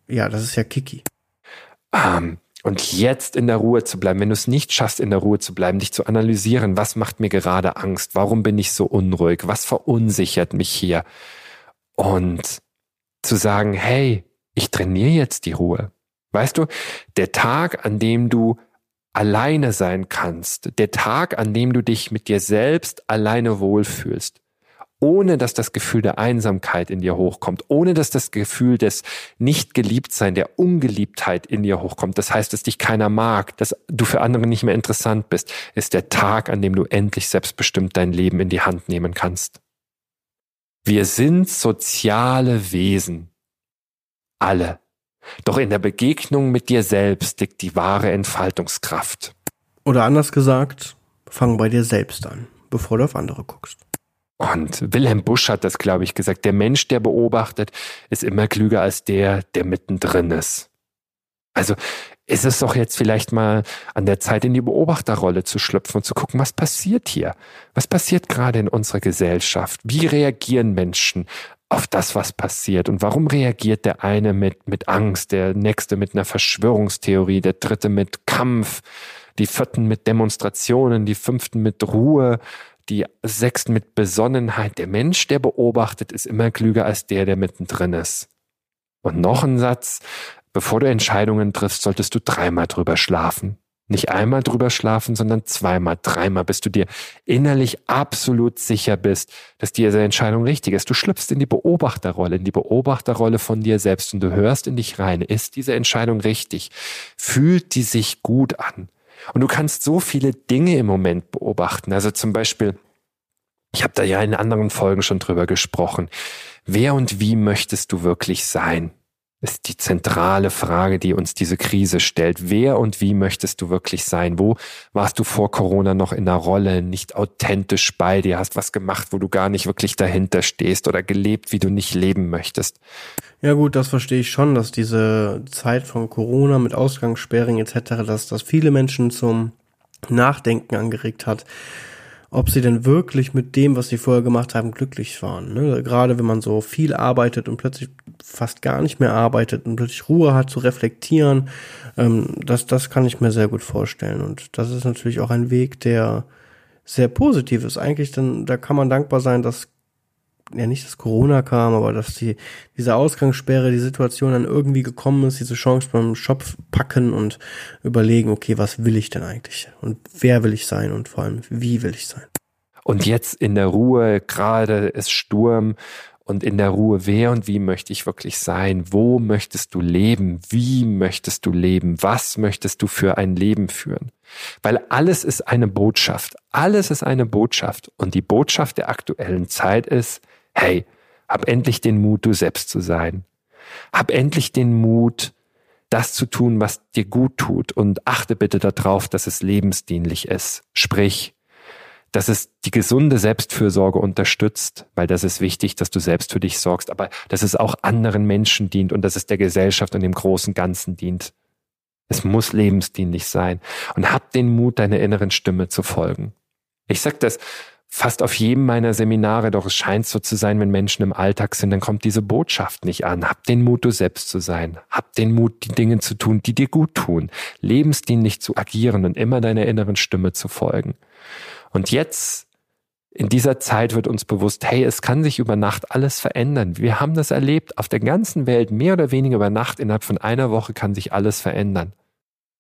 ja, das ist ja Kiki. Um, ähm, und jetzt in der Ruhe zu bleiben, wenn du es nicht schaffst, in der Ruhe zu bleiben, dich zu analysieren, was macht mir gerade Angst, warum bin ich so unruhig, was verunsichert mich hier und zu sagen, hey, ich trainiere jetzt die Ruhe. Weißt du, der Tag, an dem du alleine sein kannst, der Tag, an dem du dich mit dir selbst alleine wohlfühlst, ohne dass das Gefühl der Einsamkeit in dir hochkommt, ohne dass das Gefühl des Nicht-Geliebtsein, der Ungeliebtheit in dir hochkommt, das heißt, dass dich keiner mag, dass du für andere nicht mehr interessant bist, ist der Tag, an dem du endlich selbstbestimmt dein Leben in die Hand nehmen kannst. Wir sind soziale Wesen. Alle. Doch in der Begegnung mit dir selbst liegt die wahre Entfaltungskraft. Oder anders gesagt, fang bei dir selbst an, bevor du auf andere guckst. Und Wilhelm Busch hat das, glaube ich, gesagt. Der Mensch, der beobachtet, ist immer klüger als der, der mittendrin ist. Also ist es doch jetzt vielleicht mal an der Zeit, in die Beobachterrolle zu schlüpfen und zu gucken, was passiert hier? Was passiert gerade in unserer Gesellschaft? Wie reagieren Menschen auf das, was passiert. Und warum reagiert der eine mit, mit Angst, der nächste mit einer Verschwörungstheorie, der dritte mit Kampf, die vierten mit Demonstrationen, die fünften mit Ruhe, die sechsten mit Besonnenheit. Der Mensch, der beobachtet, ist immer klüger als der, der mittendrin ist. Und noch ein Satz, bevor du Entscheidungen triffst, solltest du dreimal drüber schlafen. Nicht einmal drüber schlafen, sondern zweimal, dreimal, bis du dir innerlich absolut sicher bist, dass diese Entscheidung richtig ist. Du schlüpfst in die Beobachterrolle, in die Beobachterrolle von dir selbst und du hörst in dich rein. Ist diese Entscheidung richtig? Fühlt die sich gut an? Und du kannst so viele Dinge im Moment beobachten. Also zum Beispiel, ich habe da ja in anderen Folgen schon drüber gesprochen. Wer und wie möchtest du wirklich sein? Ist die zentrale Frage, die uns diese Krise stellt. Wer und wie möchtest du wirklich sein? Wo warst du vor Corona noch in der Rolle, nicht authentisch bei dir, hast was gemacht, wo du gar nicht wirklich dahinter stehst oder gelebt, wie du nicht leben möchtest? Ja gut, das verstehe ich schon, dass diese Zeit von Corona mit Ausgangssperren etc., dass das viele Menschen zum Nachdenken angeregt hat ob sie denn wirklich mit dem, was sie vorher gemacht haben, glücklich waren. Ne? Gerade wenn man so viel arbeitet und plötzlich fast gar nicht mehr arbeitet und plötzlich Ruhe hat zu reflektieren, ähm, das, das kann ich mir sehr gut vorstellen. Und das ist natürlich auch ein Weg, der sehr positiv ist. Eigentlich, dann, da kann man dankbar sein, dass ja nicht, dass Corona kam, aber dass die, diese Ausgangssperre, die Situation dann irgendwie gekommen ist, diese Chance beim Shop packen und überlegen, okay, was will ich denn eigentlich? Und wer will ich sein und vor allem, wie will ich sein? Und jetzt in der Ruhe, gerade ist Sturm und in der Ruhe, wer und wie möchte ich wirklich sein? Wo möchtest du leben? Wie möchtest du leben? Was möchtest du für ein Leben führen? Weil alles ist eine Botschaft. Alles ist eine Botschaft. Und die Botschaft der aktuellen Zeit ist, hey, hab endlich den Mut, du selbst zu sein. Hab endlich den Mut, das zu tun, was dir gut tut und achte bitte darauf, dass es lebensdienlich ist. Sprich, dass es die gesunde Selbstfürsorge unterstützt, weil das ist wichtig, dass du selbst für dich sorgst, aber dass es auch anderen Menschen dient und dass es der Gesellschaft und dem großen Ganzen dient. Es muss lebensdienlich sein und hab den Mut, deiner inneren Stimme zu folgen. Ich sag das fast auf jedem meiner Seminare, doch es scheint so zu sein, wenn Menschen im Alltag sind, dann kommt diese Botschaft nicht an. Hab den Mut, du selbst zu sein. Hab den Mut, die Dinge zu tun, die dir gut tun. Lebensdienlich zu agieren und immer deiner inneren Stimme zu folgen. Und jetzt in dieser Zeit wird uns bewusst, hey, es kann sich über Nacht alles verändern. Wir haben das erlebt auf der ganzen Welt, mehr oder weniger über Nacht, innerhalb von einer Woche kann sich alles verändern.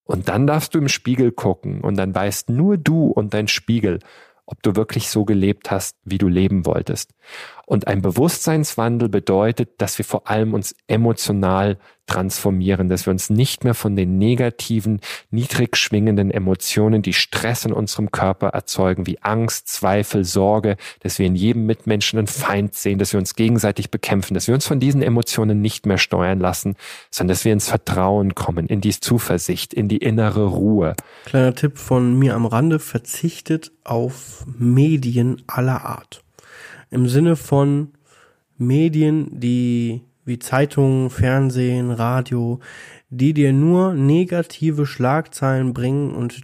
Und dann darfst du im Spiegel gucken und dann weißt nur du und dein Spiegel, ob du wirklich so gelebt hast, wie du leben wolltest. Und ein Bewusstseinswandel bedeutet, dass wir vor allem uns emotional transformieren, dass wir uns nicht mehr von den negativen, niedrig schwingenden Emotionen, die Stress in unserem Körper erzeugen, wie Angst, Zweifel, Sorge, dass wir in jedem Mitmenschen einen Feind sehen, dass wir uns gegenseitig bekämpfen, dass wir uns von diesen Emotionen nicht mehr steuern lassen, sondern dass wir ins Vertrauen kommen, in die Zuversicht, in die innere Ruhe. Kleiner Tipp von mir am Rande, verzichtet auf Medien aller Art im Sinne von Medien, die wie Zeitungen, Fernsehen, Radio, die dir nur negative Schlagzeilen bringen und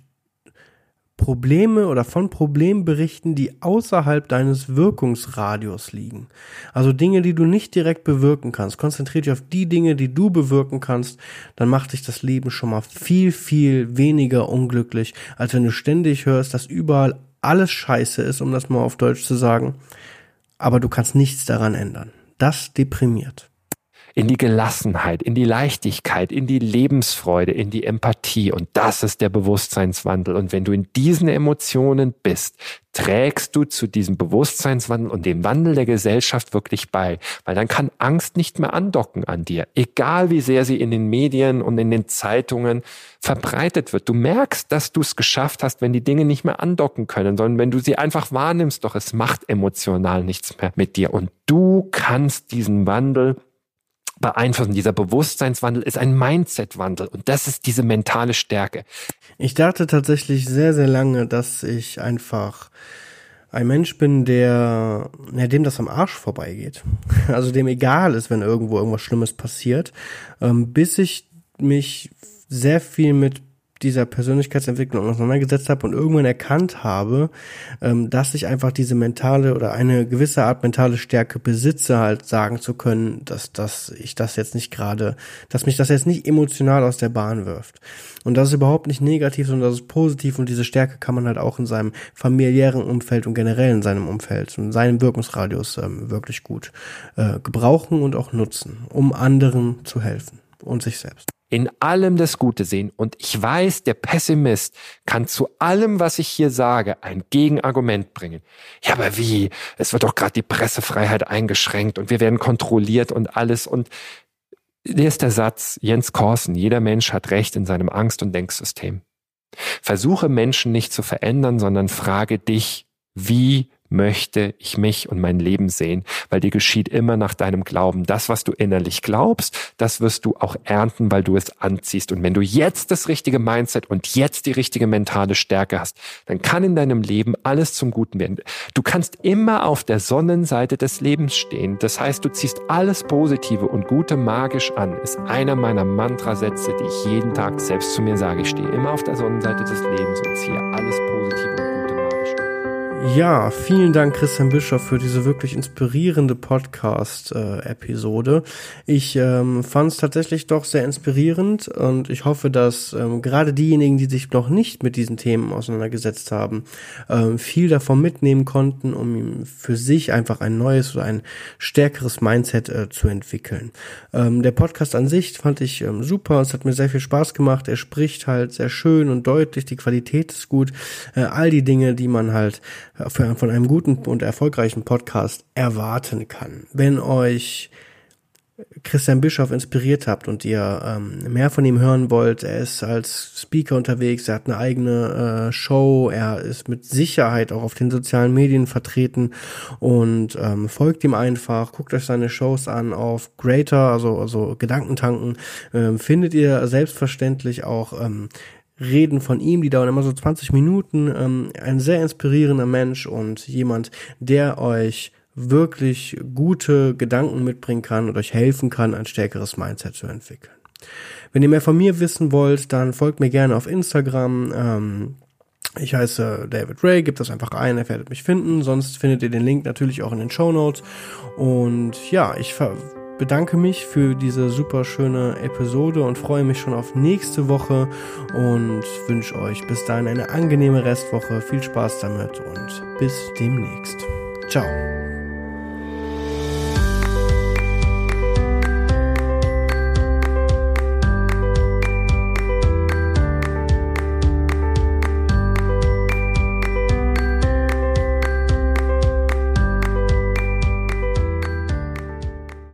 Probleme oder von Problemen berichten, die außerhalb deines Wirkungsradius liegen. Also Dinge, die du nicht direkt bewirken kannst. Konzentriere dich auf die Dinge, die du bewirken kannst, dann macht dich das Leben schon mal viel, viel weniger unglücklich, als wenn du ständig hörst, dass überall alles scheiße ist, um das mal auf Deutsch zu sagen aber du kannst nichts daran ändern. Das deprimiert in die Gelassenheit, in die Leichtigkeit, in die Lebensfreude, in die Empathie. Und das ist der Bewusstseinswandel. Und wenn du in diesen Emotionen bist, trägst du zu diesem Bewusstseinswandel und dem Wandel der Gesellschaft wirklich bei. Weil dann kann Angst nicht mehr andocken an dir. Egal wie sehr sie in den Medien und in den Zeitungen verbreitet wird. Du merkst, dass du es geschafft hast, wenn die Dinge nicht mehr andocken können, sondern wenn du sie einfach wahrnimmst, doch es macht emotional nichts mehr mit dir. Und du kannst diesen Wandel beeinflussen. Dieser Bewusstseinswandel ist ein Mindset-Wandel und das ist diese mentale Stärke. Ich dachte tatsächlich sehr, sehr lange, dass ich einfach ein Mensch bin, der, ja, dem das am Arsch vorbeigeht. Also dem egal ist, wenn irgendwo irgendwas Schlimmes passiert, ähm, bis ich mich sehr viel mit dieser Persönlichkeitsentwicklung auseinandergesetzt habe und irgendwann erkannt habe, ähm, dass ich einfach diese mentale oder eine gewisse Art mentale Stärke besitze, halt sagen zu können, dass, dass ich das jetzt nicht gerade, dass mich das jetzt nicht emotional aus der Bahn wirft. Und das ist überhaupt nicht negativ, sondern das ist positiv und diese Stärke kann man halt auch in seinem familiären Umfeld und generell in seinem Umfeld und seinem Wirkungsradius ähm, wirklich gut äh, gebrauchen und auch nutzen, um anderen zu helfen und sich selbst in allem das Gute sehen. Und ich weiß, der Pessimist kann zu allem, was ich hier sage, ein Gegenargument bringen. Ja, aber wie? Es wird doch gerade die Pressefreiheit eingeschränkt und wir werden kontrolliert und alles. Und hier ist der Satz, Jens Korsen, jeder Mensch hat Recht in seinem Angst- und Denksystem. Versuche Menschen nicht zu verändern, sondern frage dich, wie möchte ich mich und mein Leben sehen, weil dir geschieht immer nach deinem Glauben. Das, was du innerlich glaubst, das wirst du auch ernten, weil du es anziehst. Und wenn du jetzt das richtige Mindset und jetzt die richtige mentale Stärke hast, dann kann in deinem Leben alles zum Guten werden. Du kannst immer auf der Sonnenseite des Lebens stehen. Das heißt, du ziehst alles Positive und Gute magisch an. Ist einer meiner Mantrasätze, die ich jeden Tag selbst zu mir sage. Ich stehe immer auf der Sonnenseite des Lebens und ziehe alles Positive ja, vielen Dank, Christian Bischof, für diese wirklich inspirierende Podcast-Episode. ich ähm, fand es tatsächlich doch sehr inspirierend und ich hoffe, dass ähm, gerade diejenigen, die sich noch nicht mit diesen Themen auseinandergesetzt haben, ähm, viel davon mitnehmen konnten, um für sich einfach ein neues oder ein stärkeres Mindset äh, zu entwickeln. Ähm, der Podcast an sich fand ich ähm, super, es hat mir sehr viel Spaß gemacht. Er spricht halt sehr schön und deutlich, die Qualität ist gut, äh, all die Dinge, die man halt von einem guten und erfolgreichen Podcast erwarten kann. Wenn euch Christian Bischoff inspiriert habt und ihr ähm, mehr von ihm hören wollt, er ist als Speaker unterwegs, er hat eine eigene äh, Show, er ist mit Sicherheit auch auf den sozialen Medien vertreten und ähm, folgt ihm einfach, guckt euch seine Shows an auf Greater, also, also Gedankentanken, ähm, findet ihr selbstverständlich auch ähm, Reden von ihm, die dauern immer so 20 Minuten. Ähm, ein sehr inspirierender Mensch und jemand, der euch wirklich gute Gedanken mitbringen kann und euch helfen kann, ein stärkeres Mindset zu entwickeln. Wenn ihr mehr von mir wissen wollt, dann folgt mir gerne auf Instagram. Ähm, ich heiße David Ray, gebt das einfach ein, ihr werdet mich finden. Sonst findet ihr den Link natürlich auch in den Show Notes. Und ja, ich ver bedanke mich für diese super schöne Episode und freue mich schon auf nächste Woche und wünsche euch bis dahin eine angenehme Restwoche. Viel Spaß damit und bis demnächst. Ciao.